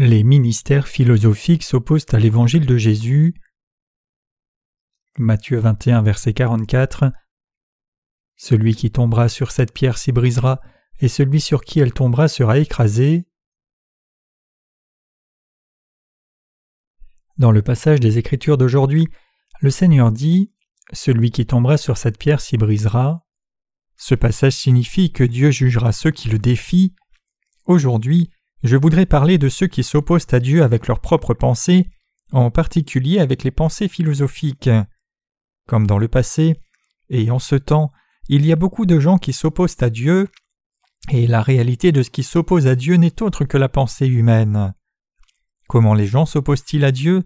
Les ministères philosophiques s'opposent à l'évangile de Jésus. Matthieu 21, verset 44. Celui qui tombera sur cette pierre s'y brisera, et celui sur qui elle tombera sera écrasé. Dans le passage des Écritures d'aujourd'hui, le Seigneur dit Celui qui tombera sur cette pierre s'y brisera. Ce passage signifie que Dieu jugera ceux qui le défient. Aujourd'hui, je voudrais parler de ceux qui s'opposent à Dieu avec leurs propres pensées, en particulier avec les pensées philosophiques. Comme dans le passé, et en ce temps, il y a beaucoup de gens qui s'opposent à Dieu, et la réalité de ce qui s'oppose à Dieu n'est autre que la pensée humaine. Comment les gens s'opposent-ils à Dieu?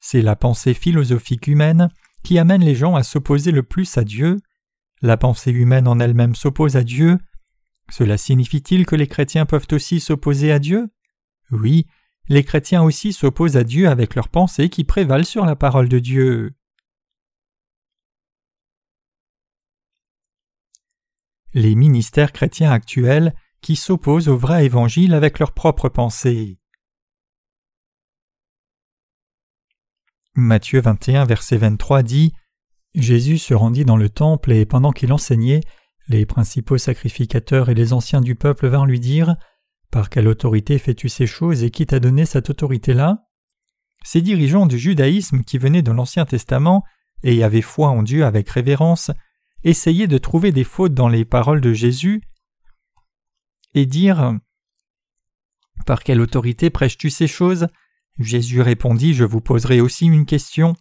C'est la pensée philosophique humaine qui amène les gens à s'opposer le plus à Dieu. La pensée humaine en elle-même s'oppose à Dieu, cela signifie-t-il que les chrétiens peuvent aussi s'opposer à Dieu? Oui, les chrétiens aussi s'opposent à Dieu avec leurs pensées qui prévalent sur la parole de Dieu. Les ministères chrétiens actuels qui s'opposent au vrai évangile avec leurs propres pensées. Matthieu 21, verset 23 dit Jésus se rendit dans le temple et pendant qu'il enseignait, les principaux sacrificateurs et les anciens du peuple vinrent lui dire Par quelle autorité fais-tu ces choses et qui t'a donné cette autorité-là? Ces dirigeants du judaïsme qui venaient de l'Ancien Testament et avaient foi en Dieu avec révérence essayaient de trouver des fautes dans les paroles de Jésus et dire Par quelle autorité prêches-tu ces choses? Jésus répondit Je vous poserai aussi une question.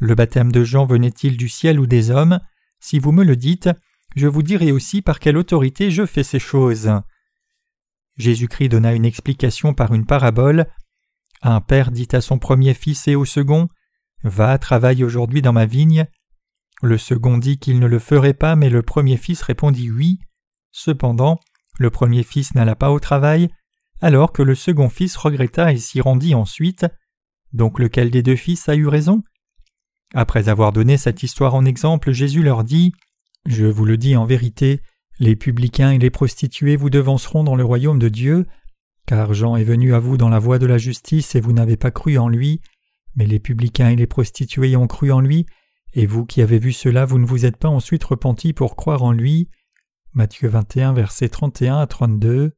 Le baptême de Jean venait-il du ciel ou des hommes? Si vous me le dites, je vous dirai aussi par quelle autorité je fais ces choses. Jésus-Christ donna une explication par une parabole. Un père dit à son premier fils et au second Va, travaille aujourd'hui dans ma vigne. Le second dit qu'il ne le ferait pas, mais le premier fils répondit oui. Cependant, le premier fils n'alla pas au travail, alors que le second fils regretta et s'y rendit ensuite. Donc lequel des deux fils a eu raison? Après avoir donné cette histoire en exemple, Jésus leur dit je vous le dis en vérité, les publicains et les prostituées vous devanceront dans le royaume de Dieu, car Jean est venu à vous dans la voie de la justice et vous n'avez pas cru en lui, mais les publicains et les prostituées ont cru en lui, et vous qui avez vu cela, vous ne vous êtes pas ensuite repentis pour croire en lui. Matthieu 21, versets 31 à 32.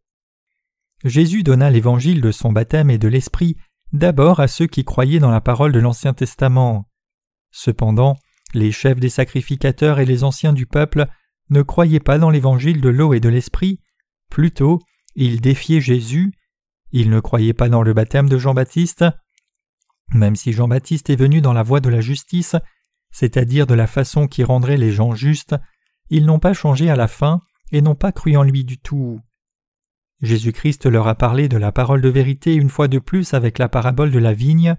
Jésus donna l'évangile de son baptême et de l'Esprit d'abord à ceux qui croyaient dans la parole de l'Ancien Testament. Cependant, les chefs des sacrificateurs et les anciens du peuple ne croyaient pas dans l'évangile de l'eau et de l'esprit, plutôt ils défiaient Jésus, ils ne croyaient pas dans le baptême de Jean-Baptiste. Même si Jean-Baptiste est venu dans la voie de la justice, c'est-à-dire de la façon qui rendrait les gens justes, ils n'ont pas changé à la fin et n'ont pas cru en lui du tout. Jésus-Christ leur a parlé de la parole de vérité une fois de plus avec la parabole de la vigne.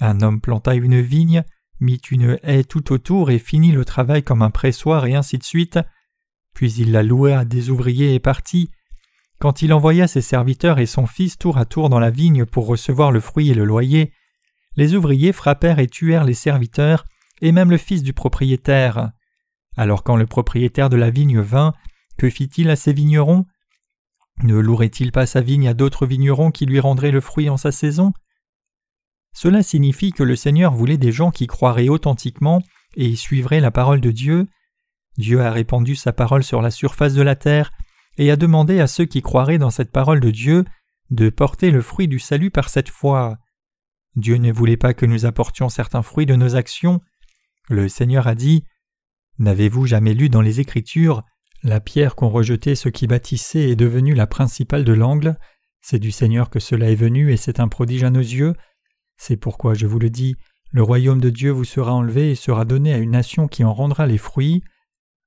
Un homme planta une vigne, mit une haie tout autour et finit le travail comme un pressoir et ainsi de suite. Puis il la loua à des ouvriers et partit. Quand il envoya ses serviteurs et son fils tour à tour dans la vigne pour recevoir le fruit et le loyer, les ouvriers frappèrent et tuèrent les serviteurs et même le fils du propriétaire. Alors quand le propriétaire de la vigne vint, que fit-il à ses vignerons? Ne louerait-il pas sa vigne à d'autres vignerons qui lui rendraient le fruit en sa saison? Cela signifie que le Seigneur voulait des gens qui croiraient authentiquement et suivraient la parole de Dieu. Dieu a répandu sa parole sur la surface de la terre et a demandé à ceux qui croiraient dans cette parole de Dieu de porter le fruit du salut par cette foi. Dieu ne voulait pas que nous apportions certains fruits de nos actions. Le Seigneur a dit N'avez-vous jamais lu dans les Écritures La pierre qu'ont rejetée ceux qui bâtissaient est devenue la principale de l'angle. C'est du Seigneur que cela est venu et c'est un prodige à nos yeux. C'est pourquoi je vous le dis, le royaume de Dieu vous sera enlevé et sera donné à une nation qui en rendra les fruits.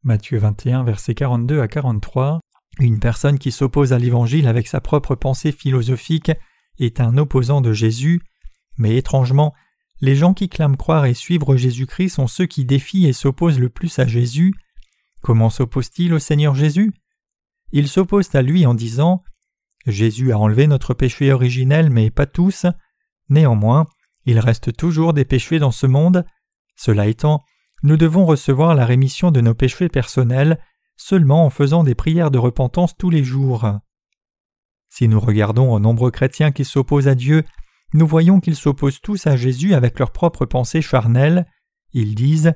Matthieu 21, versets 42 à 43. Une personne qui s'oppose à l'Évangile avec sa propre pensée philosophique est un opposant de Jésus, mais étrangement, les gens qui clament croire et suivre Jésus-Christ sont ceux qui défient et s'opposent le plus à Jésus. Comment s'opposent-ils au Seigneur Jésus? Ils s'opposent à lui en disant Jésus a enlevé notre péché originel, mais pas tous. Néanmoins, il reste toujours des péchés dans ce monde. Cela étant, nous devons recevoir la rémission de nos péchés personnels seulement en faisant des prières de repentance tous les jours. Si nous regardons aux nombreux chrétiens qui s'opposent à Dieu, nous voyons qu'ils s'opposent tous à Jésus avec leurs propres pensées charnelles. Ils disent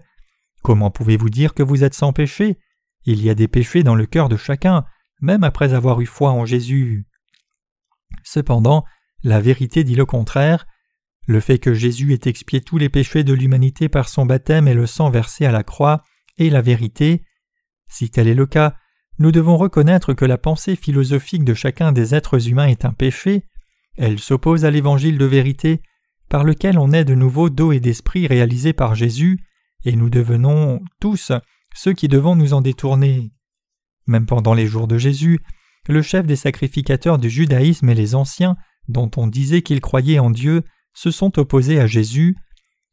Comment pouvez-vous dire que vous êtes sans péché? Il y a des péchés dans le cœur de chacun, même après avoir eu foi en Jésus. Cependant, la vérité dit le contraire. Le fait que Jésus ait expié tous les péchés de l'humanité par son baptême et le sang versé à la croix est la vérité. Si tel est le cas, nous devons reconnaître que la pensée philosophique de chacun des êtres humains est un péché, elle s'oppose à l'évangile de vérité, par lequel on est de nouveau d'eau et d'esprit réalisé par Jésus, et nous devenons tous ceux qui devons nous en détourner. Même pendant les jours de Jésus, le chef des sacrificateurs du judaïsme et les anciens, dont on disait qu'ils croyaient en Dieu, se sont opposés à Jésus.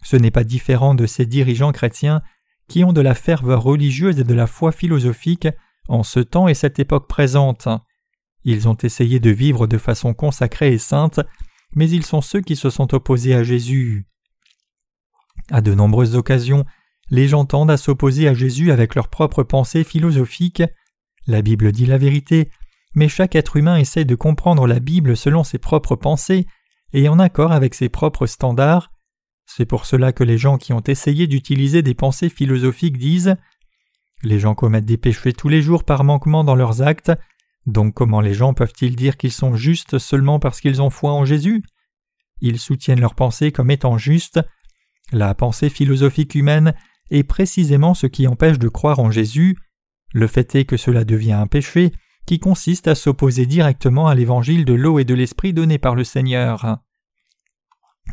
Ce n'est pas différent de ces dirigeants chrétiens qui ont de la ferveur religieuse et de la foi philosophique en ce temps et cette époque présente. Ils ont essayé de vivre de façon consacrée et sainte, mais ils sont ceux qui se sont opposés à Jésus. À de nombreuses occasions, les gens tendent à s'opposer à Jésus avec leurs propres pensées philosophiques. La Bible dit la vérité, mais chaque être humain essaie de comprendre la Bible selon ses propres pensées et en accord avec ses propres standards. C'est pour cela que les gens qui ont essayé d'utiliser des pensées philosophiques disent Les gens commettent des péchés tous les jours par manquement dans leurs actes, donc comment les gens peuvent-ils dire qu'ils sont justes seulement parce qu'ils ont foi en Jésus? Ils soutiennent leurs pensées comme étant justes. La pensée philosophique humaine est précisément ce qui empêche de croire en Jésus. Le fait est que cela devient un péché qui consiste à s'opposer directement à l'évangile de l'eau et de l'esprit donné par le Seigneur.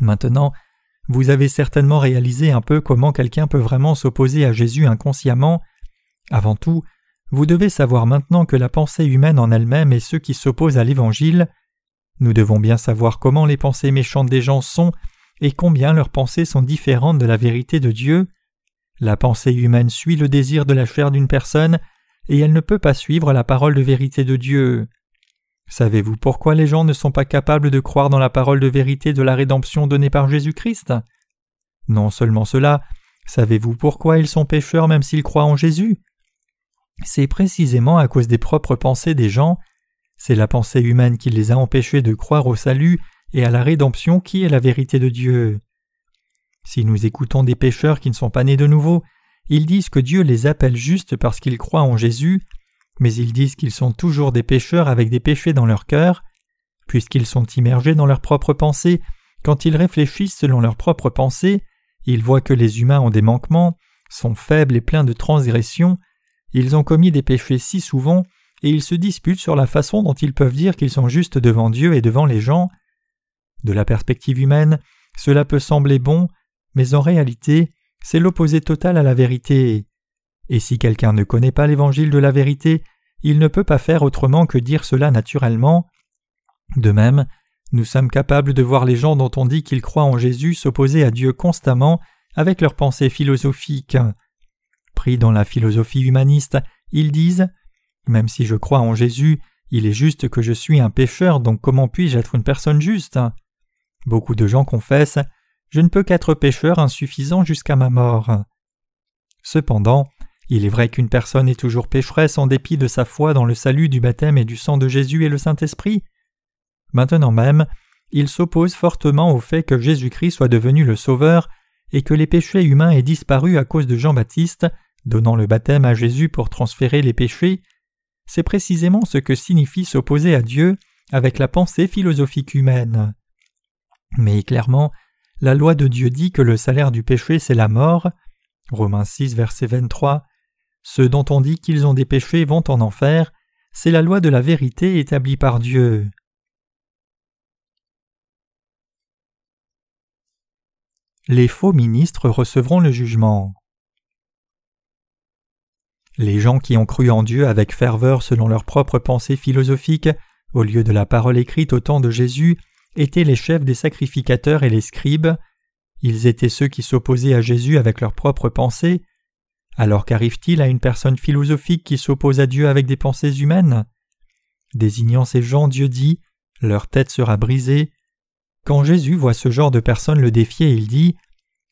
Maintenant, vous avez certainement réalisé un peu comment quelqu'un peut vraiment s'opposer à Jésus inconsciemment. Avant tout, vous devez savoir maintenant que la pensée humaine en elle-même est ceux qui s'opposent à l'Évangile. Nous devons bien savoir comment les pensées méchantes des gens sont et combien leurs pensées sont différentes de la vérité de Dieu. La pensée humaine suit le désir de la chair d'une personne et elle ne peut pas suivre la parole de vérité de Dieu. Savez-vous pourquoi les gens ne sont pas capables de croire dans la parole de vérité de la rédemption donnée par Jésus-Christ? Non seulement cela, savez-vous pourquoi ils sont pécheurs même s'ils croient en Jésus? C'est précisément à cause des propres pensées des gens, c'est la pensée humaine qui les a empêchés de croire au salut et à la rédemption qui est la vérité de Dieu. Si nous écoutons des pécheurs qui ne sont pas nés de nouveau, ils disent que Dieu les appelle justes parce qu'ils croient en Jésus, mais ils disent qu'ils sont toujours des pécheurs avec des péchés dans leur cœur, puisqu'ils sont immergés dans leurs propres pensées, quand ils réfléchissent selon leurs propres pensées, ils voient que les humains ont des manquements, sont faibles et pleins de transgressions, ils ont commis des péchés si souvent, et ils se disputent sur la façon dont ils peuvent dire qu'ils sont justes devant Dieu et devant les gens. De la perspective humaine, cela peut sembler bon, mais en réalité, c'est l'opposé total à la vérité. Et si quelqu'un ne connaît pas l'évangile de la vérité, il ne peut pas faire autrement que dire cela naturellement. De même, nous sommes capables de voir les gens dont on dit qu'ils croient en Jésus s'opposer à Dieu constamment avec leurs pensées philosophiques. Pris dans la philosophie humaniste, ils disent Même si je crois en Jésus, il est juste que je suis un pécheur, donc comment puis-je être une personne juste? Beaucoup de gens confessent Je ne peux qu'être pécheur insuffisant jusqu'à ma mort. Cependant, il est vrai qu'une personne est toujours pécheresse en dépit de sa foi dans le salut du baptême et du sang de Jésus et le Saint-Esprit. Maintenant même, il s'oppose fortement au fait que Jésus-Christ soit devenu le Sauveur et que les péchés humains aient disparu à cause de Jean-Baptiste, donnant le baptême à Jésus pour transférer les péchés. C'est précisément ce que signifie s'opposer à Dieu avec la pensée philosophique humaine. Mais clairement, la loi de Dieu dit que le salaire du péché c'est la mort. Romains 6, verset 23. Ceux dont on dit qu'ils ont des péchés vont en enfer, c'est la loi de la vérité établie par Dieu. Les faux ministres recevront le jugement. Les gens qui ont cru en Dieu avec ferveur selon leurs propres pensées philosophiques, au lieu de la parole écrite au temps de Jésus, étaient les chefs des sacrificateurs et les scribes. Ils étaient ceux qui s'opposaient à Jésus avec leurs propres pensées, alors qu'arrive-t-il à une personne philosophique qui s'oppose à Dieu avec des pensées humaines? Désignant ces gens, Dieu dit Leur tête sera brisée. Quand Jésus voit ce genre de personnes le défier, il dit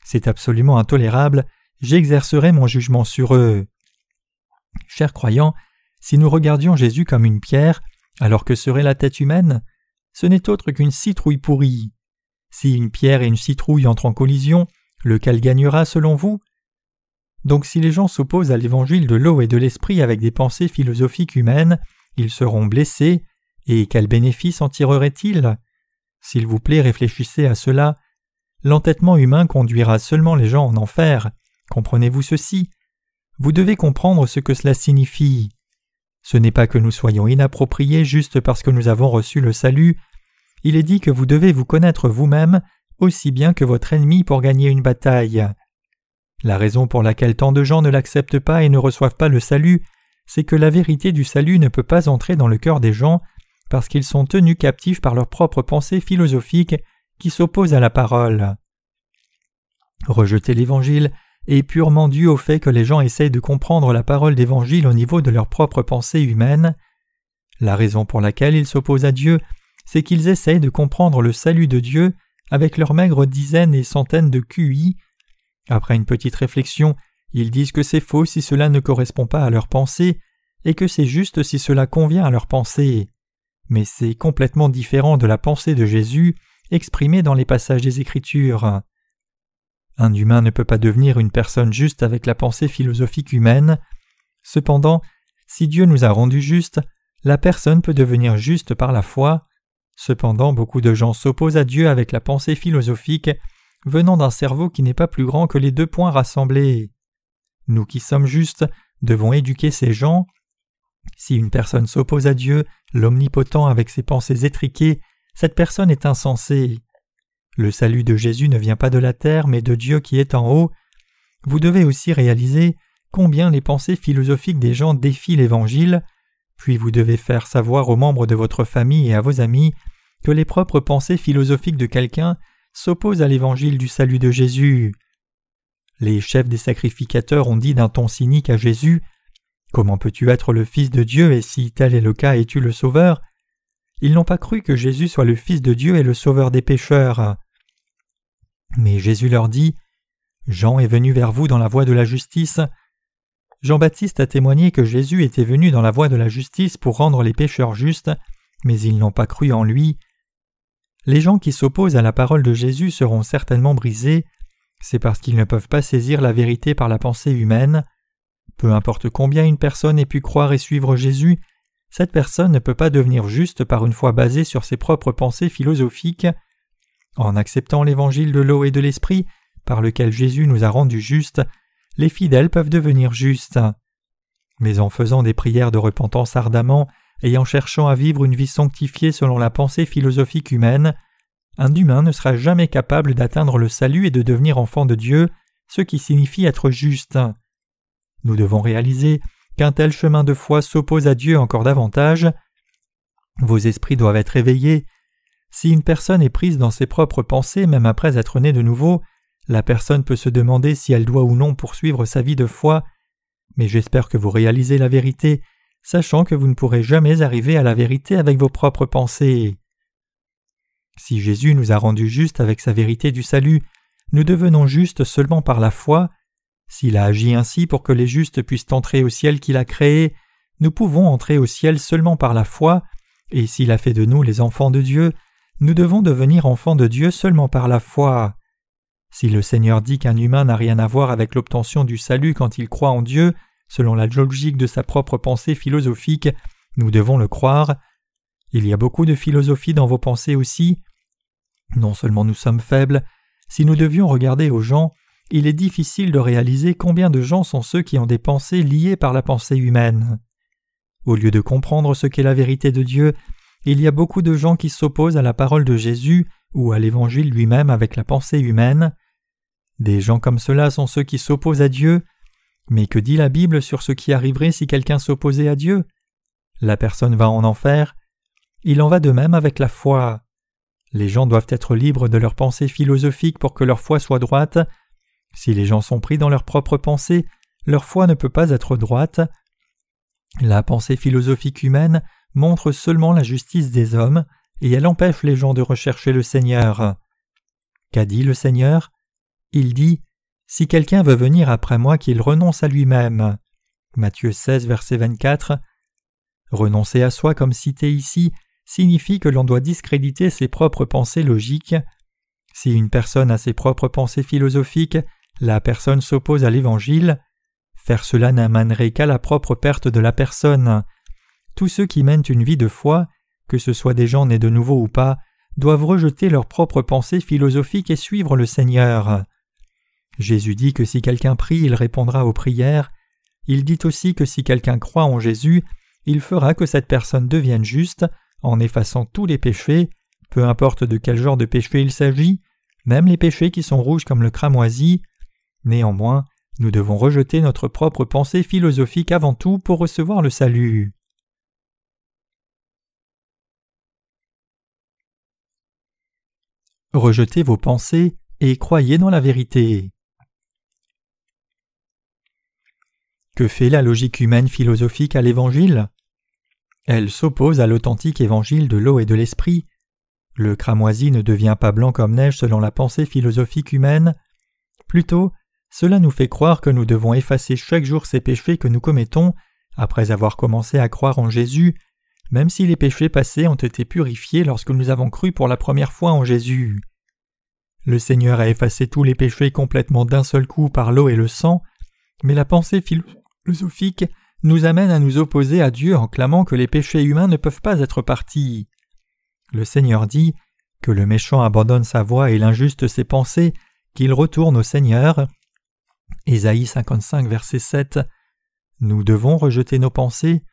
C'est absolument intolérable, j'exercerai mon jugement sur eux. Chers croyants, si nous regardions Jésus comme une pierre, Alors que serait la tête humaine? Ce n'est autre qu'une citrouille pourrie. Si une pierre et une citrouille entrent en collision, lequel gagnera selon vous? Donc si les gens s'opposent à l'évangile de l'eau et de l'esprit avec des pensées philosophiques humaines, ils seront blessés, et quel bénéfice en tireraient-ils S'il vous plaît, réfléchissez à cela. L'entêtement humain conduira seulement les gens en enfer. Comprenez-vous ceci? Vous devez comprendre ce que cela signifie. Ce n'est pas que nous soyons inappropriés juste parce que nous avons reçu le salut. Il est dit que vous devez vous connaître vous-même aussi bien que votre ennemi pour gagner une bataille. La raison pour laquelle tant de gens ne l'acceptent pas et ne reçoivent pas le salut, c'est que la vérité du salut ne peut pas entrer dans le cœur des gens parce qu'ils sont tenus captifs par leurs propres pensées philosophiques qui s'opposent à la parole. Rejeter l'Évangile est purement dû au fait que les gens essayent de comprendre la parole d'Évangile au niveau de leurs propres pensées humaines. La raison pour laquelle ils s'opposent à Dieu, c'est qu'ils essayent de comprendre le salut de Dieu avec leurs maigres dizaines et centaines de QI. Après une petite réflexion, ils disent que c'est faux si cela ne correspond pas à leurs pensées, et que c'est juste si cela convient à leurs pensées. Mais c'est complètement différent de la pensée de Jésus exprimée dans les passages des Écritures. Un humain ne peut pas devenir une personne juste avec la pensée philosophique humaine. Cependant, si Dieu nous a rendus justes, la personne peut devenir juste par la foi. Cependant, beaucoup de gens s'opposent à Dieu avec la pensée philosophique venant d'un cerveau qui n'est pas plus grand que les deux points rassemblés. Nous qui sommes justes devons éduquer ces gens. Si une personne s'oppose à Dieu, l'Omnipotent avec ses pensées étriquées, cette personne est insensée. Le salut de Jésus ne vient pas de la terre, mais de Dieu qui est en haut. Vous devez aussi réaliser combien les pensées philosophiques des gens défient l'Évangile, puis vous devez faire savoir aux membres de votre famille et à vos amis que les propres pensées philosophiques de quelqu'un s'opposent à l'Évangile du salut de Jésus. Les chefs des sacrificateurs ont dit d'un ton cynique à Jésus Comment peux-tu être le Fils de Dieu et si tel est le cas es-tu le Sauveur? Ils n'ont pas cru que Jésus soit le Fils de Dieu et le Sauveur des pécheurs. Mais Jésus leur dit Jean est venu vers vous dans la voie de la justice. Jean-Baptiste a témoigné que Jésus était venu dans la voie de la justice pour rendre les pécheurs justes, mais ils n'ont pas cru en lui. Les gens qui s'opposent à la parole de Jésus seront certainement brisés, c'est parce qu'ils ne peuvent pas saisir la vérité par la pensée humaine. Peu importe combien une personne ait pu croire et suivre Jésus, cette personne ne peut pas devenir juste par une foi basée sur ses propres pensées philosophiques. En acceptant l'évangile de l'eau et de l'esprit, par lequel Jésus nous a rendus justes, les fidèles peuvent devenir justes. Mais en faisant des prières de repentance ardemment et en cherchant à vivre une vie sanctifiée selon la pensée philosophique humaine, un humain ne sera jamais capable d'atteindre le salut et de devenir enfant de Dieu, ce qui signifie être juste. Nous devons réaliser qu'un tel chemin de foi s'oppose à Dieu encore davantage. Vos esprits doivent être éveillés. Si une personne est prise dans ses propres pensées même après être née de nouveau, la personne peut se demander si elle doit ou non poursuivre sa vie de foi, mais j'espère que vous réalisez la vérité, sachant que vous ne pourrez jamais arriver à la vérité avec vos propres pensées. Si Jésus nous a rendus justes avec sa vérité du salut, nous devenons justes seulement par la foi. S'il a agi ainsi pour que les justes puissent entrer au ciel qu'il a créé, nous pouvons entrer au ciel seulement par la foi, et s'il a fait de nous les enfants de Dieu, nous devons devenir enfants de Dieu seulement par la foi. Si le Seigneur dit qu'un humain n'a rien à voir avec l'obtention du salut quand il croit en Dieu, selon la logique de sa propre pensée philosophique, nous devons le croire. Il y a beaucoup de philosophie dans vos pensées aussi. Non seulement nous sommes faibles, si nous devions regarder aux gens, il est difficile de réaliser combien de gens sont ceux qui ont des pensées liées par la pensée humaine. Au lieu de comprendre ce qu'est la vérité de Dieu, il y a beaucoup de gens qui s'opposent à la parole de Jésus ou à l'Évangile lui-même avec la pensée humaine. Des gens comme cela sont ceux qui s'opposent à Dieu. Mais que dit la Bible sur ce qui arriverait si quelqu'un s'opposait à Dieu? La personne va en enfer, il en va de même avec la foi. Les gens doivent être libres de leurs pensées philosophiques pour que leur foi soit droite. Si les gens sont pris dans leurs propres pensées, leur foi ne peut pas être droite. La pensée philosophique humaine montre seulement la justice des hommes, et elle empêche les gens de rechercher le Seigneur. Qu'a dit le Seigneur? Il dit Si quelqu'un veut venir après moi, qu'il renonce à lui-même. Matthieu 16, verset 24. Renoncer à soi comme cité ici signifie que l'on doit discréditer ses propres pensées logiques. Si une personne a ses propres pensées philosophiques, la personne s'oppose à l'Évangile. Faire cela n'amènerait qu'à la propre perte de la personne. Tous ceux qui mènent une vie de foi, que ce soit des gens nés de nouveau ou pas, doivent rejeter leurs propres pensées philosophiques et suivre le Seigneur. Jésus dit que si quelqu'un prie, il répondra aux prières. Il dit aussi que si quelqu'un croit en Jésus, il fera que cette personne devienne juste en effaçant tous les péchés, peu importe de quel genre de péché il s'agit, même les péchés qui sont rouges comme le cramoisi. Néanmoins, nous devons rejeter notre propre pensée philosophique avant tout pour recevoir le salut. Rejetez vos pensées et croyez dans la vérité. Que fait la logique humaine philosophique à l'Évangile? Elle s'oppose à l'authentique évangile de l'eau et de l'esprit. Le cramoisi ne devient pas blanc comme neige selon la pensée philosophique humaine. Plutôt, cela nous fait croire que nous devons effacer chaque jour ces péchés que nous commettons après avoir commencé à croire en Jésus, même si les péchés passés ont été purifiés lorsque nous avons cru pour la première fois en Jésus. Le Seigneur a effacé tous les péchés complètement d'un seul coup par l'eau et le sang, mais la pensée philosophique nous amène à nous opposer à Dieu en clamant que les péchés humains ne peuvent pas être partis. Le Seigneur dit que le méchant abandonne sa voix et l'injuste ses pensées, qu'il retourne au Seigneur. Ésaïe 55, verset 7 Nous devons rejeter nos pensées,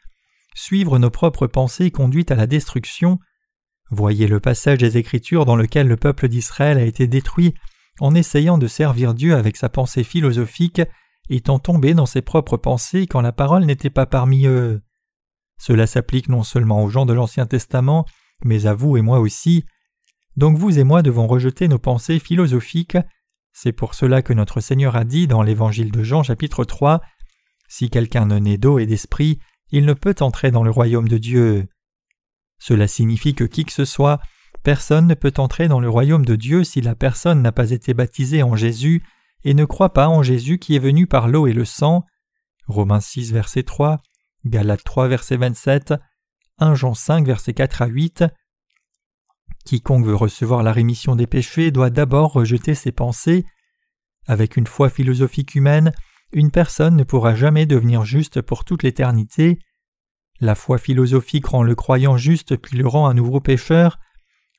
suivre nos propres pensées conduites à la destruction. Voyez le passage des Écritures dans lequel le peuple d'Israël a été détruit en essayant de servir Dieu avec sa pensée philosophique étant tombé dans ses propres pensées quand la parole n'était pas parmi eux. Cela s'applique non seulement aux gens de l'Ancien Testament, mais à vous et moi aussi. Donc vous et moi devons rejeter nos pensées philosophiques. C'est pour cela que notre Seigneur a dit dans l'Évangile de Jean chapitre 3 Si quelqu'un ne naît d'eau et d'esprit, il ne peut entrer dans le royaume de Dieu. Cela signifie que qui que ce soit, personne ne peut entrer dans le royaume de Dieu si la personne n'a pas été baptisée en Jésus et ne croit pas en Jésus qui est venu par l'eau et le sang. Romains 6 verset 3, Galates 3 verset 27, 1 Jean 5 verset 4 à 8. Quiconque veut recevoir la rémission des péchés doit d'abord rejeter ses pensées. Avec une foi philosophique humaine, une personne ne pourra jamais devenir juste pour toute l'éternité. La foi philosophique rend le croyant juste puis le rend un nouveau pécheur.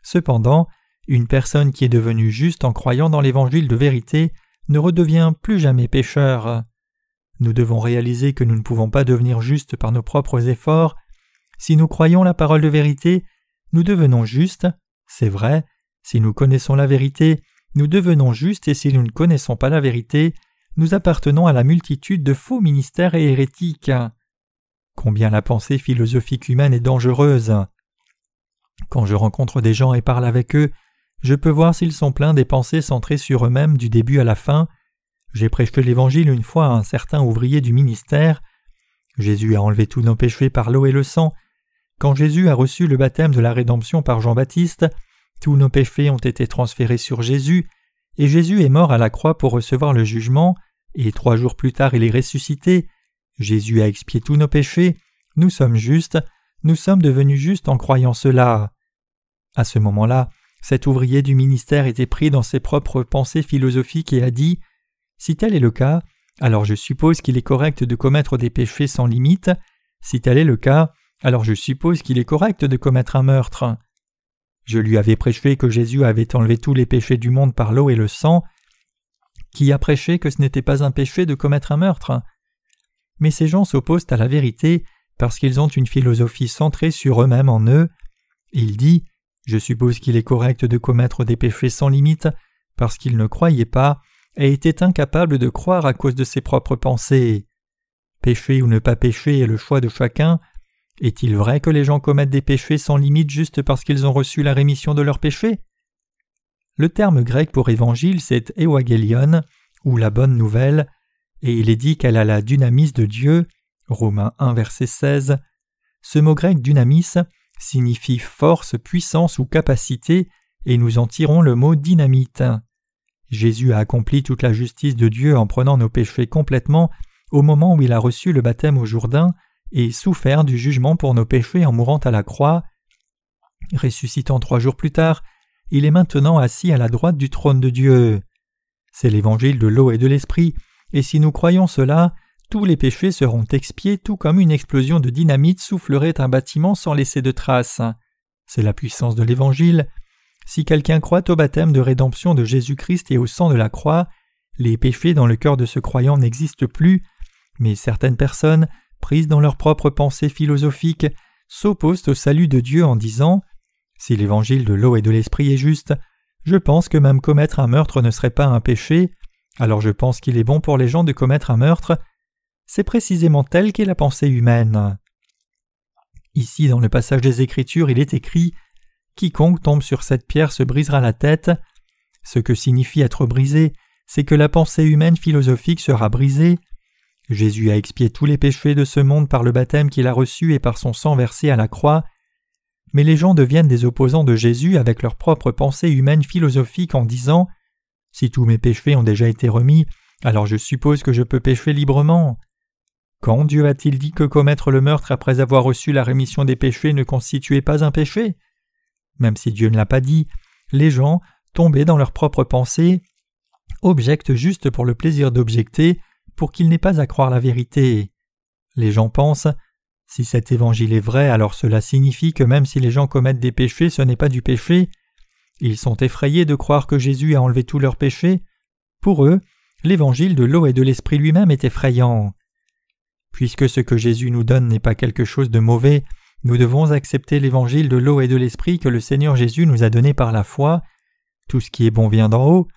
Cependant, une personne qui est devenue juste en croyant dans l'évangile de vérité ne redevient plus jamais pécheur. Nous devons réaliser que nous ne pouvons pas devenir justes par nos propres efforts. Si nous croyons la parole de vérité, nous devenons justes, c'est vrai. Si nous connaissons la vérité, nous devenons justes et si nous ne connaissons pas la vérité, nous appartenons à la multitude de faux ministères et hérétiques. Combien la pensée philosophique humaine est dangereuse. Quand je rencontre des gens et parle avec eux, je peux voir s'ils sont pleins des pensées centrées sur eux-mêmes du début à la fin. J'ai prêché l'Évangile une fois à un certain ouvrier du ministère. Jésus a enlevé tous nos péchés par l'eau et le sang. Quand Jésus a reçu le baptême de la rédemption par Jean-Baptiste, tous nos péchés ont été transférés sur Jésus, et Jésus est mort à la croix pour recevoir le jugement, et trois jours plus tard il est ressuscité. Jésus a expié tous nos péchés, nous sommes justes, nous sommes devenus justes en croyant cela. À ce moment-là, cet ouvrier du ministère était pris dans ses propres pensées philosophiques et a dit Si tel est le cas, alors je suppose qu'il est correct de commettre des péchés sans limite. Si tel est le cas, alors je suppose qu'il est correct de commettre un meurtre. Je lui avais prêché que Jésus avait enlevé tous les péchés du monde par l'eau et le sang. Qui a prêché que ce n'était pas un péché de commettre un meurtre? Mais ces gens s'opposent à la vérité parce qu'ils ont une philosophie centrée sur eux-mêmes en eux. Il dit je suppose qu'il est correct de commettre des péchés sans limite parce qu'il ne croyait pas et était incapable de croire à cause de ses propres pensées. Pécher ou ne pas pécher est le choix de chacun. Est-il vrai que les gens commettent des péchés sans limite juste parce qu'ils ont reçu la rémission de leurs péchés? Le terme grec pour évangile c'est Ewagelion ou la bonne nouvelle, et il est dit qu'elle a la dynamis de Dieu. Romains 1 verset 16. Ce mot grec dynamis signifie force, puissance ou capacité, et nous en tirons le mot dynamite. Jésus a accompli toute la justice de Dieu en prenant nos péchés complètement au moment où il a reçu le baptême au Jourdain, et souffert du jugement pour nos péchés en mourant à la croix. Ressuscitant trois jours plus tard, il est maintenant assis à la droite du trône de Dieu. C'est l'évangile de l'eau et de l'esprit, et si nous croyons cela, tous les péchés seront expiés tout comme une explosion de dynamite soufflerait un bâtiment sans laisser de traces. C'est la puissance de l'Évangile. Si quelqu'un croit au baptême de rédemption de Jésus-Christ et au sang de la croix, les péchés dans le cœur de ce croyant n'existent plus, mais certaines personnes, prises dans leurs propres pensées philosophiques, s'opposent au salut de Dieu en disant Si l'évangile de l'eau et de l'esprit est juste, je pense que même commettre un meurtre ne serait pas un péché, alors je pense qu'il est bon pour les gens de commettre un meurtre, c'est précisément telle qu'est la pensée humaine. Ici, dans le passage des Écritures, il est écrit Quiconque tombe sur cette pierre se brisera la tête. Ce que signifie être brisé, c'est que la pensée humaine philosophique sera brisée. Jésus a expié tous les péchés de ce monde par le baptême qu'il a reçu et par son sang versé à la croix. Mais les gens deviennent des opposants de Jésus avec leur propre pensée humaine philosophique en disant Si tous mes péchés ont déjà été remis, alors je suppose que je peux pécher librement. Quand Dieu a-t-il dit que commettre le meurtre après avoir reçu la rémission des péchés ne constituait pas un péché? Même si Dieu ne l'a pas dit, les gens, tombés dans leurs propres pensées, objectent juste pour le plaisir d'objecter, pour qu'ils n'aient pas à croire la vérité. Les gens pensent si cet évangile est vrai, alors cela signifie que même si les gens commettent des péchés, ce n'est pas du péché. Ils sont effrayés de croire que Jésus a enlevé tous leurs péchés. Pour eux, l'évangile de l'eau et de l'esprit lui-même est effrayant. Puisque ce que Jésus nous donne n'est pas quelque chose de mauvais, nous devons accepter l'évangile de l'eau et de l'esprit que le Seigneur Jésus nous a donné par la foi. Tout ce qui est bon vient d'en haut.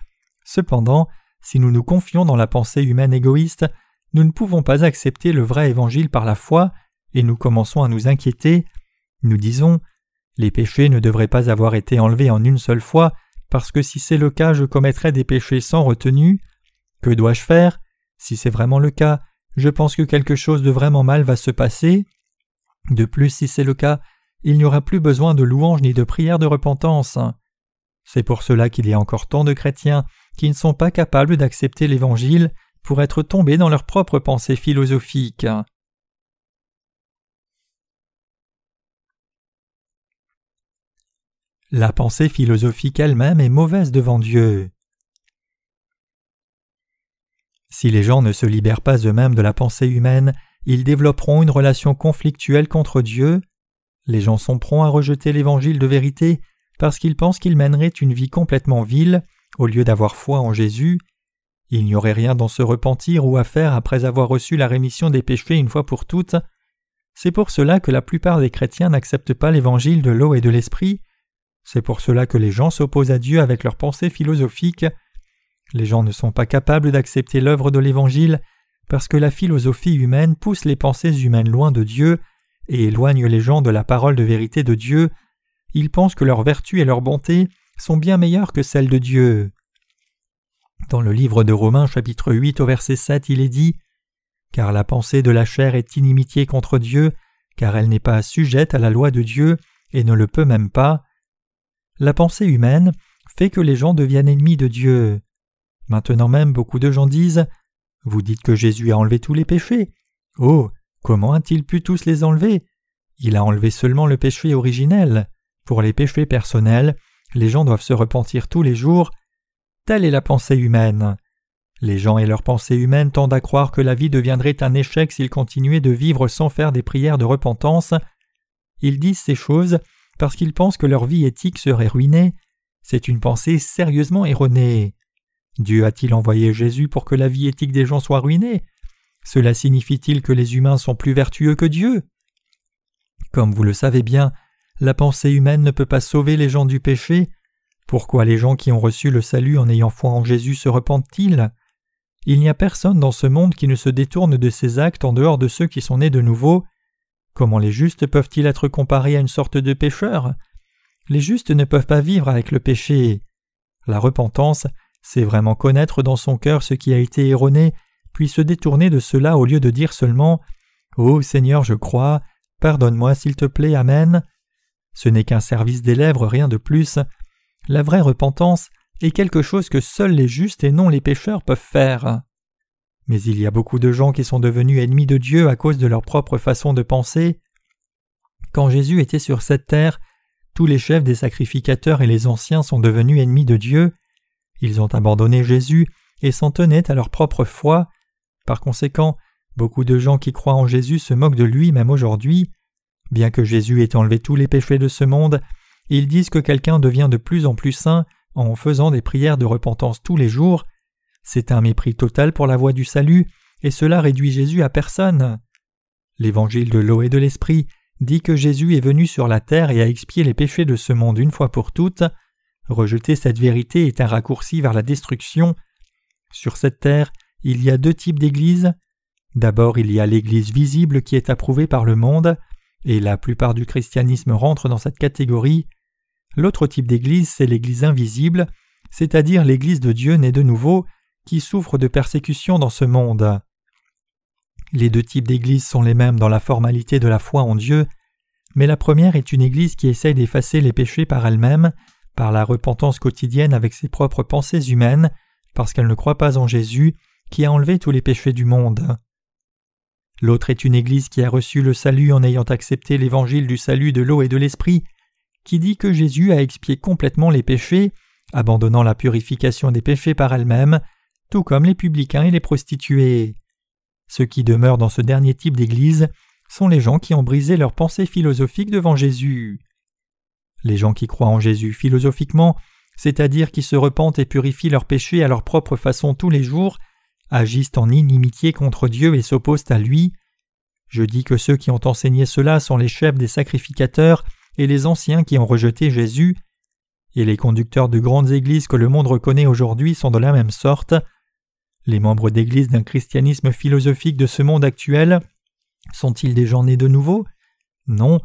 Cependant, si nous nous confions dans la pensée humaine égoïste, nous ne pouvons pas accepter le vrai évangile par la foi, et nous commençons à nous inquiéter. Nous disons Les péchés ne devraient pas avoir été enlevés en une seule fois, parce que si c'est le cas, je commettrais des péchés sans retenue. Que dois-je faire? Si c'est vraiment le cas, je pense que quelque chose de vraiment mal va se passer. De plus, si c'est le cas, il n'y aura plus besoin de louanges ni de prières de repentance. C'est pour cela qu'il y a encore tant de chrétiens qui ne sont pas capables d'accepter l'Évangile pour être tombés dans leurs propres pensées philosophiques. La pensée philosophique elle-même est mauvaise devant Dieu. Si les gens ne se libèrent pas eux-mêmes de la pensée humaine, ils développeront une relation conflictuelle contre Dieu. Les gens sont prompts à rejeter l'évangile de vérité parce qu'ils pensent qu'ils mèneraient une vie complètement vile au lieu d'avoir foi en Jésus. Il n'y aurait rien dans se repentir ou à faire après avoir reçu la rémission des péchés une fois pour toutes. C'est pour cela que la plupart des chrétiens n'acceptent pas l'évangile de l'eau et de l'esprit. C'est pour cela que les gens s'opposent à Dieu avec leurs pensées philosophiques. Les gens ne sont pas capables d'accepter l'œuvre de l'Évangile parce que la philosophie humaine pousse les pensées humaines loin de Dieu et éloigne les gens de la parole de vérité de Dieu. Ils pensent que leur vertu et leur bonté sont bien meilleures que celles de Dieu. Dans le livre de Romains chapitre 8 au verset 7 il est dit Car la pensée de la chair est inimitié contre Dieu, car elle n'est pas sujette à la loi de Dieu et ne le peut même pas. La pensée humaine fait que les gens deviennent ennemis de Dieu. Maintenant même beaucoup de gens disent Vous dites que Jésus a enlevé tous les péchés. Oh. Comment a-t-il pu tous les enlever? Il a enlevé seulement le péché originel. Pour les péchés personnels, les gens doivent se repentir tous les jours. Telle est la pensée humaine. Les gens et leurs pensées humaines tendent à croire que la vie deviendrait un échec s'ils continuaient de vivre sans faire des prières de repentance. Ils disent ces choses parce qu'ils pensent que leur vie éthique serait ruinée. C'est une pensée sérieusement erronée. Dieu a-t-il envoyé Jésus pour que la vie éthique des gens soit ruinée? Cela signifie-t-il que les humains sont plus vertueux que Dieu? Comme vous le savez bien, la pensée humaine ne peut pas sauver les gens du péché. Pourquoi les gens qui ont reçu le salut en ayant foi en Jésus se repentent-ils? Il n'y a personne dans ce monde qui ne se détourne de ses actes en dehors de ceux qui sont nés de nouveau. Comment les justes peuvent-ils être comparés à une sorte de pécheurs Les justes ne peuvent pas vivre avec le péché. La repentance, c'est vraiment connaître dans son cœur ce qui a été erroné, puis se détourner de cela au lieu de dire seulement Ô Seigneur, je crois, pardonne-moi s'il te plaît, Amen. Ce n'est qu'un service des lèvres, rien de plus. La vraie repentance est quelque chose que seuls les justes et non les pécheurs peuvent faire. Mais il y a beaucoup de gens qui sont devenus ennemis de Dieu à cause de leur propre façon de penser. Quand Jésus était sur cette terre, tous les chefs des sacrificateurs et les anciens sont devenus ennemis de Dieu. Ils ont abandonné Jésus et s'en tenaient à leur propre foi. Par conséquent, beaucoup de gens qui croient en Jésus se moquent de lui même aujourd'hui. Bien que Jésus ait enlevé tous les péchés de ce monde, ils disent que quelqu'un devient de plus en plus saint en faisant des prières de repentance tous les jours. C'est un mépris total pour la voie du salut, et cela réduit Jésus à personne. L'évangile de l'eau et de l'esprit dit que Jésus est venu sur la terre et a expié les péchés de ce monde une fois pour toutes. Rejeter cette vérité est un raccourci vers la destruction. Sur cette terre, il y a deux types d'églises. D'abord, il y a l'Église visible qui est approuvée par le monde, et la plupart du christianisme rentre dans cette catégorie. L'autre type d'Église, c'est l'Église invisible, c'est-à-dire l'Église de Dieu née de nouveau, qui souffre de persécution dans ce monde. Les deux types d'églises sont les mêmes dans la formalité de la foi en Dieu, mais la première est une église qui essaye d'effacer les péchés par elle-même, par la repentance quotidienne avec ses propres pensées humaines, parce qu'elle ne croit pas en Jésus, qui a enlevé tous les péchés du monde. L'autre est une Église qui a reçu le salut en ayant accepté l'évangile du salut de l'eau et de l'esprit, qui dit que Jésus a expié complètement les péchés, abandonnant la purification des péchés par elle-même, tout comme les publicains et les prostituées. Ceux qui demeurent dans ce dernier type d'Église sont les gens qui ont brisé leur pensée philosophique devant Jésus. Les gens qui croient en Jésus philosophiquement, c'est-à-dire qui se repentent et purifient leurs péchés à leur propre façon tous les jours, agissent en inimitié contre Dieu et s'opposent à lui. Je dis que ceux qui ont enseigné cela sont les chefs des sacrificateurs et les anciens qui ont rejeté Jésus, et les conducteurs de grandes églises que le monde reconnaît aujourd'hui sont de la même sorte. Les membres d'église d'un christianisme philosophique de ce monde actuel sont-ils des gens nés de nouveau? Non,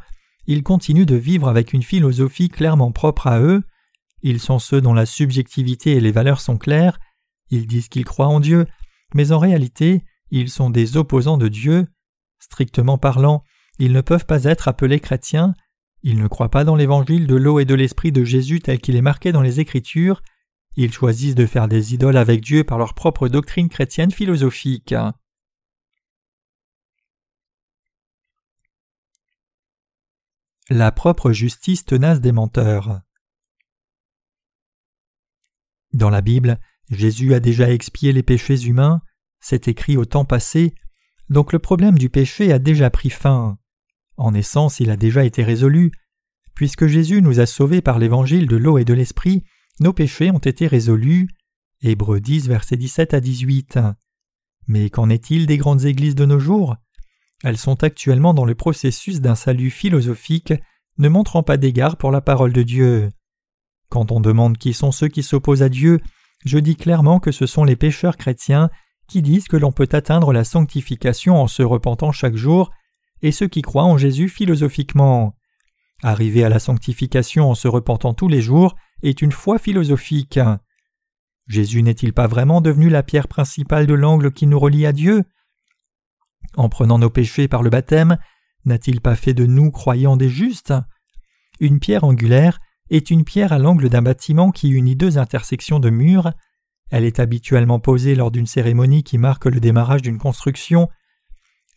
ils continuent de vivre avec une philosophie clairement propre à eux, ils sont ceux dont la subjectivité et les valeurs sont claires, ils disent qu'ils croient en Dieu, mais en réalité, ils sont des opposants de Dieu. Strictement parlant, ils ne peuvent pas être appelés chrétiens, ils ne croient pas dans l'évangile de l'eau et de l'esprit de Jésus tel qu'il est marqué dans les Écritures, ils choisissent de faire des idoles avec Dieu par leur propre doctrine chrétienne philosophique. La propre justice tenace des menteurs. Dans la Bible, Jésus a déjà expié les péchés humains, c'est écrit au temps passé, donc le problème du péché a déjà pris fin. En essence, il a déjà été résolu. Puisque Jésus nous a sauvés par l'évangile de l'eau et de l'esprit, nos péchés ont été résolus. Hébreux 10, versets 17 à 18. Mais qu'en est-il des grandes églises de nos jours? Elles sont actuellement dans le processus d'un salut philosophique, ne montrant pas d'égard pour la parole de Dieu. Quand on demande qui sont ceux qui s'opposent à Dieu, je dis clairement que ce sont les pécheurs chrétiens qui disent que l'on peut atteindre la sanctification en se repentant chaque jour, et ceux qui croient en Jésus philosophiquement. Arriver à la sanctification en se repentant tous les jours est une foi philosophique. Jésus n'est-il pas vraiment devenu la pierre principale de l'angle qui nous relie à Dieu? En prenant nos péchés par le baptême, n'a-t-il pas fait de nous croyants des justes? Une pierre angulaire est une pierre à l'angle d'un bâtiment qui unit deux intersections de murs. Elle est habituellement posée lors d'une cérémonie qui marque le démarrage d'une construction.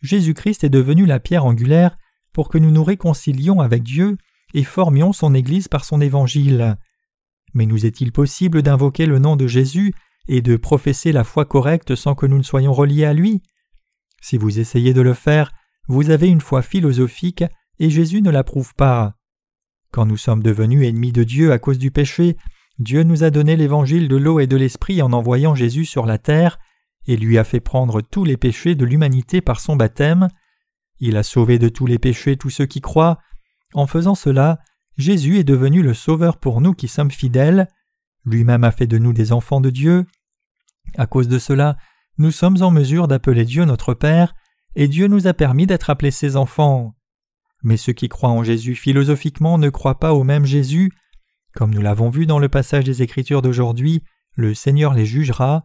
Jésus-Christ est devenu la pierre angulaire pour que nous nous réconcilions avec Dieu et formions son Église par son évangile. Mais nous est-il possible d'invoquer le nom de Jésus et de professer la foi correcte sans que nous ne soyons reliés à lui? Si vous essayez de le faire, vous avez une foi philosophique et Jésus ne l'approuve pas. Quand nous sommes devenus ennemis de Dieu à cause du péché, Dieu nous a donné l'évangile de l'eau et de l'esprit en envoyant Jésus sur la terre, et lui a fait prendre tous les péchés de l'humanité par son baptême. Il a sauvé de tous les péchés tous ceux qui croient. En faisant cela, Jésus est devenu le Sauveur pour nous qui sommes fidèles. Lui-même a fait de nous des enfants de Dieu. À cause de cela, nous sommes en mesure d'appeler Dieu notre Père, et Dieu nous a permis d'être appelés ses enfants. Mais ceux qui croient en Jésus philosophiquement ne croient pas au même Jésus. Comme nous l'avons vu dans le passage des Écritures d'aujourd'hui, le Seigneur les jugera.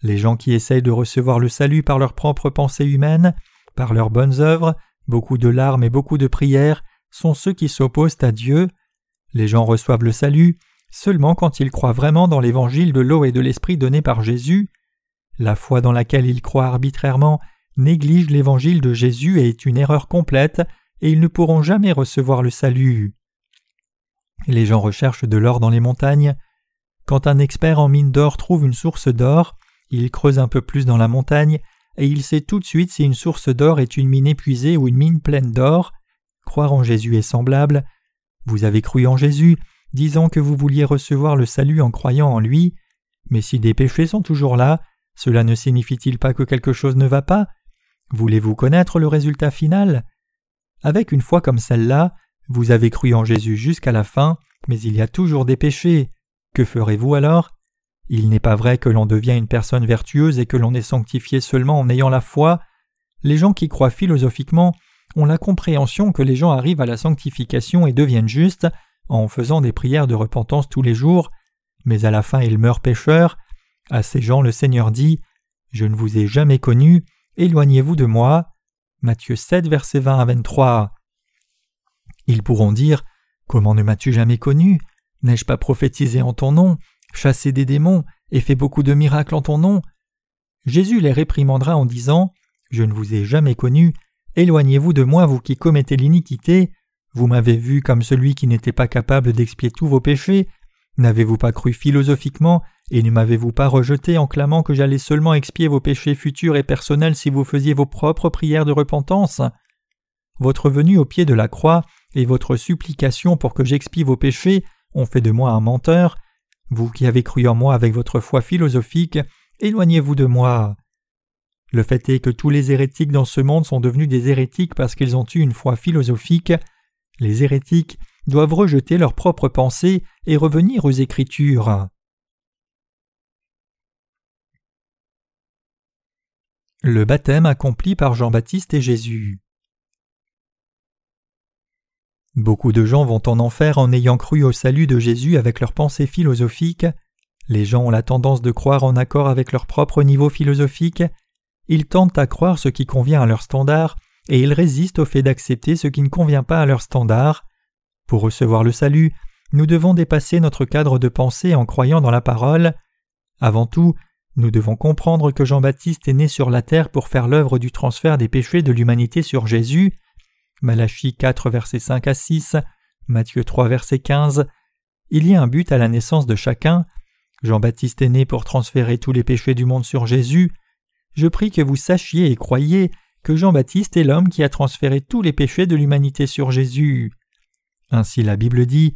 Les gens qui essayent de recevoir le salut par leurs propres pensées humaines, par leurs bonnes œuvres, beaucoup de larmes et beaucoup de prières, sont ceux qui s'opposent à Dieu. Les gens reçoivent le salut seulement quand ils croient vraiment dans l'évangile de l'eau et de l'esprit donné par Jésus. la foi dans laquelle ils croient arbitrairement néglige l'évangile de Jésus et est une erreur complète, et ils ne pourront jamais recevoir le salut. Les gens recherchent de l'or dans les montagnes. Quand un expert en mine d'or trouve une source d'or, il creuse un peu plus dans la montagne, et il sait tout de suite si une source d'or est une mine épuisée ou une mine pleine d'or. Croire en Jésus est semblable. Vous avez cru en Jésus, disant que vous vouliez recevoir le salut en croyant en lui, mais si des péchés sont toujours là, cela ne signifie-t-il pas que quelque chose ne va pas? Voulez-vous connaître le résultat final? Avec une foi comme celle-là, vous avez cru en Jésus jusqu'à la fin, mais il y a toujours des péchés. Que ferez-vous alors? Il n'est pas vrai que l'on devient une personne vertueuse et que l'on est sanctifié seulement en ayant la foi. Les gens qui croient philosophiquement ont la compréhension que les gens arrivent à la sanctification et deviennent justes en faisant des prières de repentance tous les jours, mais à la fin ils meurent pécheurs. À ces gens le Seigneur dit Je ne vous ai jamais connus, éloignez-vous de moi. Matthieu 7, versets 20 à 23. Ils pourront dire Comment ne m'as-tu jamais connu? N'ai-je pas prophétisé en ton nom, chassé des démons et fait beaucoup de miracles en ton nom? Jésus les réprimandera en disant Je ne vous ai jamais connu, éloignez-vous de moi, vous qui commettez l'iniquité. Vous m'avez vu comme celui qui n'était pas capable d'expier tous vos péchés. N'avez-vous pas cru philosophiquement et ne m'avez-vous pas rejeté en clamant que j'allais seulement expier vos péchés futurs et personnels si vous faisiez vos propres prières de repentance? Votre venue au pied de la croix et votre supplication pour que j'expie vos péchés ont fait de moi un menteur. Vous qui avez cru en moi avec votre foi philosophique, éloignez-vous de moi. Le fait est que tous les hérétiques dans ce monde sont devenus des hérétiques parce qu'ils ont eu une foi philosophique. Les hérétiques doivent rejeter leurs propres pensées et revenir aux Écritures. Le baptême accompli par Jean-Baptiste et Jésus. Beaucoup de gens vont en enfer en ayant cru au salut de Jésus avec leurs pensées philosophiques. Les gens ont la tendance de croire en accord avec leur propre niveau philosophique. Ils tentent à croire ce qui convient à leur standard et ils résistent au fait d'accepter ce qui ne convient pas à leur standard. Pour recevoir le salut, nous devons dépasser notre cadre de pensée en croyant dans la parole. Avant tout, nous devons comprendre que Jean-Baptiste est né sur la terre pour faire l'œuvre du transfert des péchés de l'humanité sur Jésus. Malachie 4 versets 5 à 6, Matthieu 3 verset 15. Il y a un but à la naissance de chacun. Jean-Baptiste est né pour transférer tous les péchés du monde sur Jésus. Je prie que vous sachiez et croyiez que Jean-Baptiste est l'homme qui a transféré tous les péchés de l'humanité sur Jésus. Ainsi la Bible dit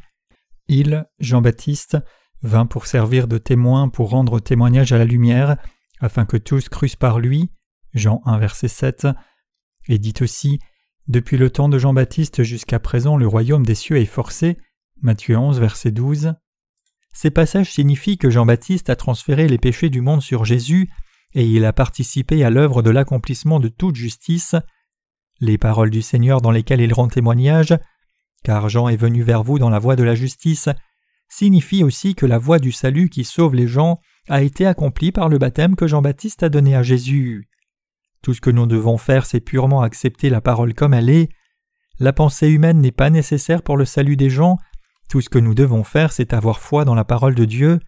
Il, Jean-Baptiste, vint pour servir de témoin pour rendre témoignage à la lumière, afin que tous crussent par lui. Jean 1 verset 7. Et dit aussi Depuis le temps de Jean-Baptiste jusqu'à présent le royaume des cieux est forcé. Matthieu 11 verset 12. Ces passages signifient que Jean-Baptiste a transféré les péchés du monde sur Jésus et il a participé à l'œuvre de l'accomplissement de toute justice. Les paroles du Seigneur dans lesquelles il rend témoignage car Jean est venu vers vous dans la voie de la justice, signifie aussi que la voie du salut qui sauve les gens a été accomplie par le baptême que Jean-Baptiste a donné à Jésus. Tout ce que nous devons faire, c'est purement accepter la parole comme elle est. La pensée humaine n'est pas nécessaire pour le salut des gens, tout ce que nous devons faire, c'est avoir foi dans la parole de Dieu.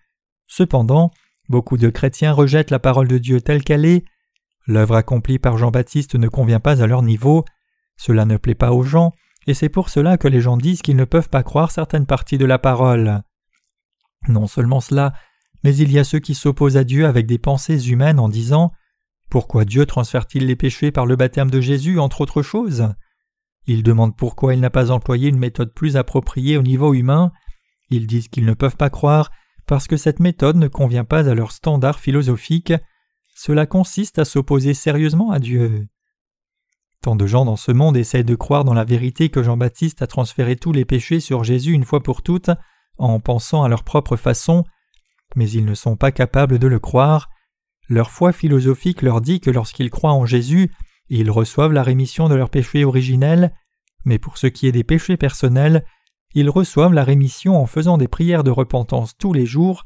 Cependant, beaucoup de chrétiens rejettent la parole de Dieu telle qu'elle est. L'œuvre accomplie par Jean-Baptiste ne convient pas à leur niveau, cela ne plaît pas aux gens, et c'est pour cela que les gens disent qu'ils ne peuvent pas croire certaines parties de la parole. Non seulement cela, mais il y a ceux qui s'opposent à Dieu avec des pensées humaines en disant Pourquoi Dieu transfère-t-il les péchés par le baptême de Jésus, entre autres choses? Ils demandent pourquoi il n'a pas employé une méthode plus appropriée au niveau humain. Ils disent qu'ils ne peuvent pas croire parce que cette méthode ne convient pas à leur standard philosophique. Cela consiste à s'opposer sérieusement à Dieu. Tant de gens dans ce monde essayent de croire dans la vérité que Jean-Baptiste a transféré tous les péchés sur Jésus une fois pour toutes, en pensant à leur propre façon, mais ils ne sont pas capables de le croire. Leur foi philosophique leur dit que lorsqu'ils croient en Jésus, ils reçoivent la rémission de leurs péchés originels, mais pour ce qui est des péchés personnels, ils reçoivent la rémission en faisant des prières de repentance tous les jours.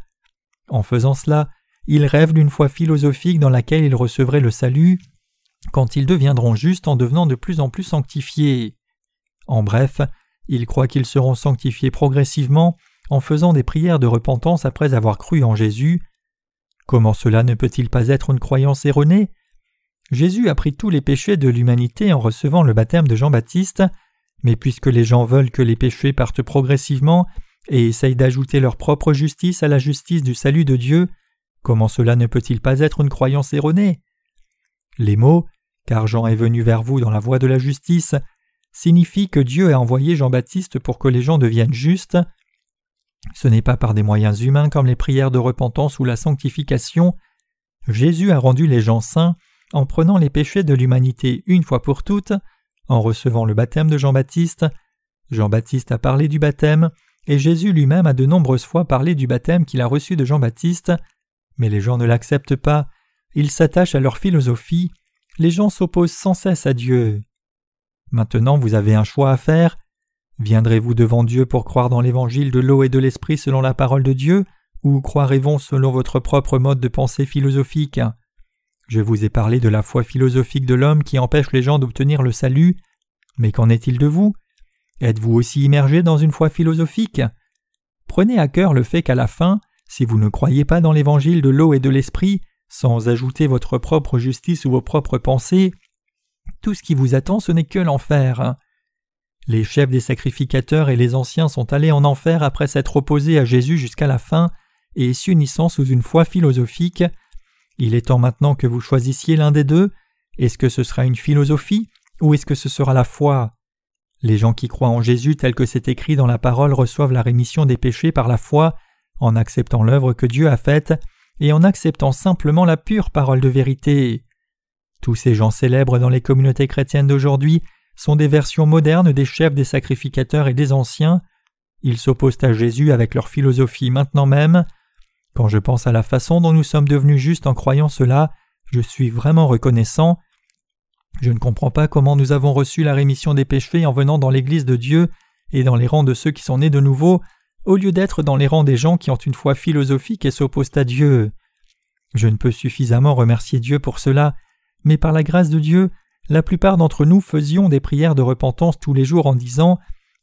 En faisant cela, ils rêvent d'une foi philosophique dans laquelle ils recevraient le salut, quand ils deviendront justes en devenant de plus en plus sanctifiés. En bref, ils croient qu'ils seront sanctifiés progressivement en faisant des prières de repentance après avoir cru en Jésus. Comment cela ne peut-il pas être une croyance erronée? Jésus a pris tous les péchés de l'humanité en recevant le baptême de Jean-Baptiste, mais puisque les gens veulent que les péchés partent progressivement et essayent d'ajouter leur propre justice à la justice du salut de Dieu, comment cela ne peut-il pas être une croyance erronée? Les mots car Jean est venu vers vous dans la voie de la justice signifient que Dieu a envoyé Jean-Baptiste pour que les gens deviennent justes. Ce n'est pas par des moyens humains comme les prières de repentance ou la sanctification. Jésus a rendu les gens saints en prenant les péchés de l'humanité une fois pour toutes, en recevant le baptême de Jean-Baptiste. Jean-Baptiste a parlé du baptême, et Jésus lui-même a de nombreuses fois parlé du baptême qu'il a reçu de Jean-Baptiste. Mais les gens ne l'acceptent pas, ils s'attachent à leur philosophie, les gens s'opposent sans cesse à Dieu. Maintenant vous avez un choix à faire. Viendrez-vous devant Dieu pour croire dans l'évangile de l'eau et de l'esprit selon la parole de Dieu, ou croirez-vous selon votre propre mode de pensée philosophique? Je vous ai parlé de la foi philosophique de l'homme qui empêche les gens d'obtenir le salut, mais qu'en est-il de vous? Êtes-vous aussi immergé dans une foi philosophique? Prenez à cœur le fait qu'à la fin, si vous ne croyez pas dans l'évangile de l'eau et de l'esprit, sans ajouter votre propre justice ou vos propres pensées, tout ce qui vous attend ce n'est que l'enfer. Les chefs des sacrificateurs et les anciens sont allés en enfer après s'être opposés à Jésus jusqu'à la fin et s'unissant sous une foi philosophique. Il est temps maintenant que vous choisissiez l'un des deux. Est-ce que ce sera une philosophie ou est-ce que ce sera la foi? Les gens qui croient en Jésus tel que c'est écrit dans la parole reçoivent la rémission des péchés par la foi en acceptant l'œuvre que Dieu a faite et en acceptant simplement la pure parole de vérité. Tous ces gens célèbres dans les communautés chrétiennes d'aujourd'hui sont des versions modernes des chefs des sacrificateurs et des anciens. Ils s'opposent à Jésus avec leur philosophie maintenant même. Quand je pense à la façon dont nous sommes devenus justes en croyant cela, je suis vraiment reconnaissant. Je ne comprends pas comment nous avons reçu la rémission des péchés en venant dans l'Église de Dieu et dans les rangs de ceux qui sont nés de nouveau, au lieu d'être dans les rangs des gens qui ont une foi philosophique et s'opposent à Dieu. Je ne peux suffisamment remercier Dieu pour cela, mais par la grâce de Dieu, la plupart d'entre nous faisions des prières de repentance tous les jours en disant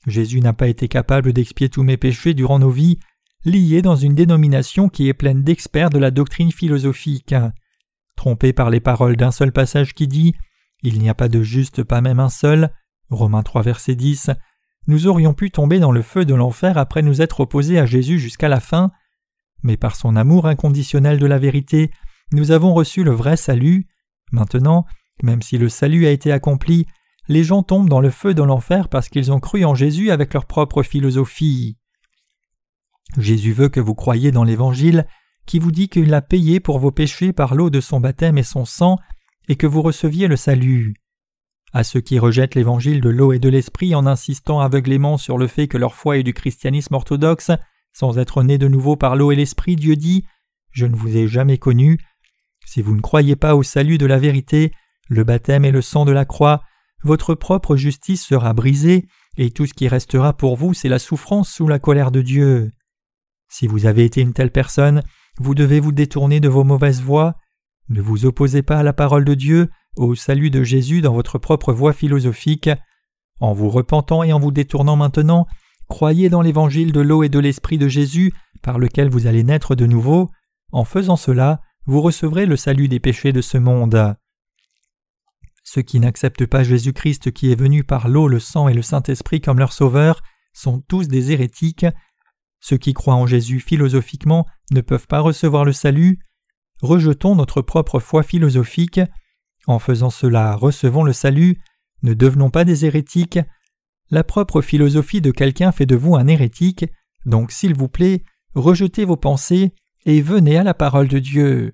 Jésus n'a pas été capable d'expier tous mes péchés durant nos vies, liés dans une dénomination qui est pleine d'experts de la doctrine philosophique. Trompés par les paroles d'un seul passage qui dit Il n'y a pas de juste, pas même un seul, Romains 3 verset 10, nous aurions pu tomber dans le feu de l'enfer après nous être opposés à Jésus jusqu'à la fin, mais par son amour inconditionnel de la vérité, nous avons reçu le vrai salut. Maintenant, même si le salut a été accompli, les gens tombent dans le feu de l'enfer parce qu'ils ont cru en Jésus avec leur propre philosophie. Jésus veut que vous croyiez dans l'Évangile qui vous dit qu'il a payé pour vos péchés par l'eau de son baptême et son sang, et que vous receviez le salut. À ceux qui rejettent l'évangile de l'eau et de l'esprit en insistant aveuglément sur le fait que leur foi est du christianisme orthodoxe, sans être nés de nouveau par l'eau et l'esprit, Dieu dit Je ne vous ai jamais connu. Si vous ne croyez pas au salut de la vérité, le baptême et le sang de la croix, votre propre justice sera brisée, et tout ce qui restera pour vous, c'est la souffrance sous la colère de Dieu. Si vous avez été une telle personne, vous devez vous détourner de vos mauvaises voies. Ne vous opposez pas à la parole de Dieu, au salut de Jésus dans votre propre voie philosophique. En vous repentant et en vous détournant maintenant, croyez dans l'évangile de l'eau et de l'esprit de Jésus par lequel vous allez naître de nouveau. En faisant cela, vous recevrez le salut des péchés de ce monde. Ceux qui n'acceptent pas Jésus-Christ qui est venu par l'eau, le sang et le Saint-Esprit comme leur sauveur sont tous des hérétiques. Ceux qui croient en Jésus philosophiquement ne peuvent pas recevoir le salut. Rejetons notre propre foi philosophique en faisant cela, recevons le salut, ne devenons pas des hérétiques. La propre philosophie de quelqu'un fait de vous un hérétique, donc s'il vous plaît, rejetez vos pensées et venez à la parole de Dieu.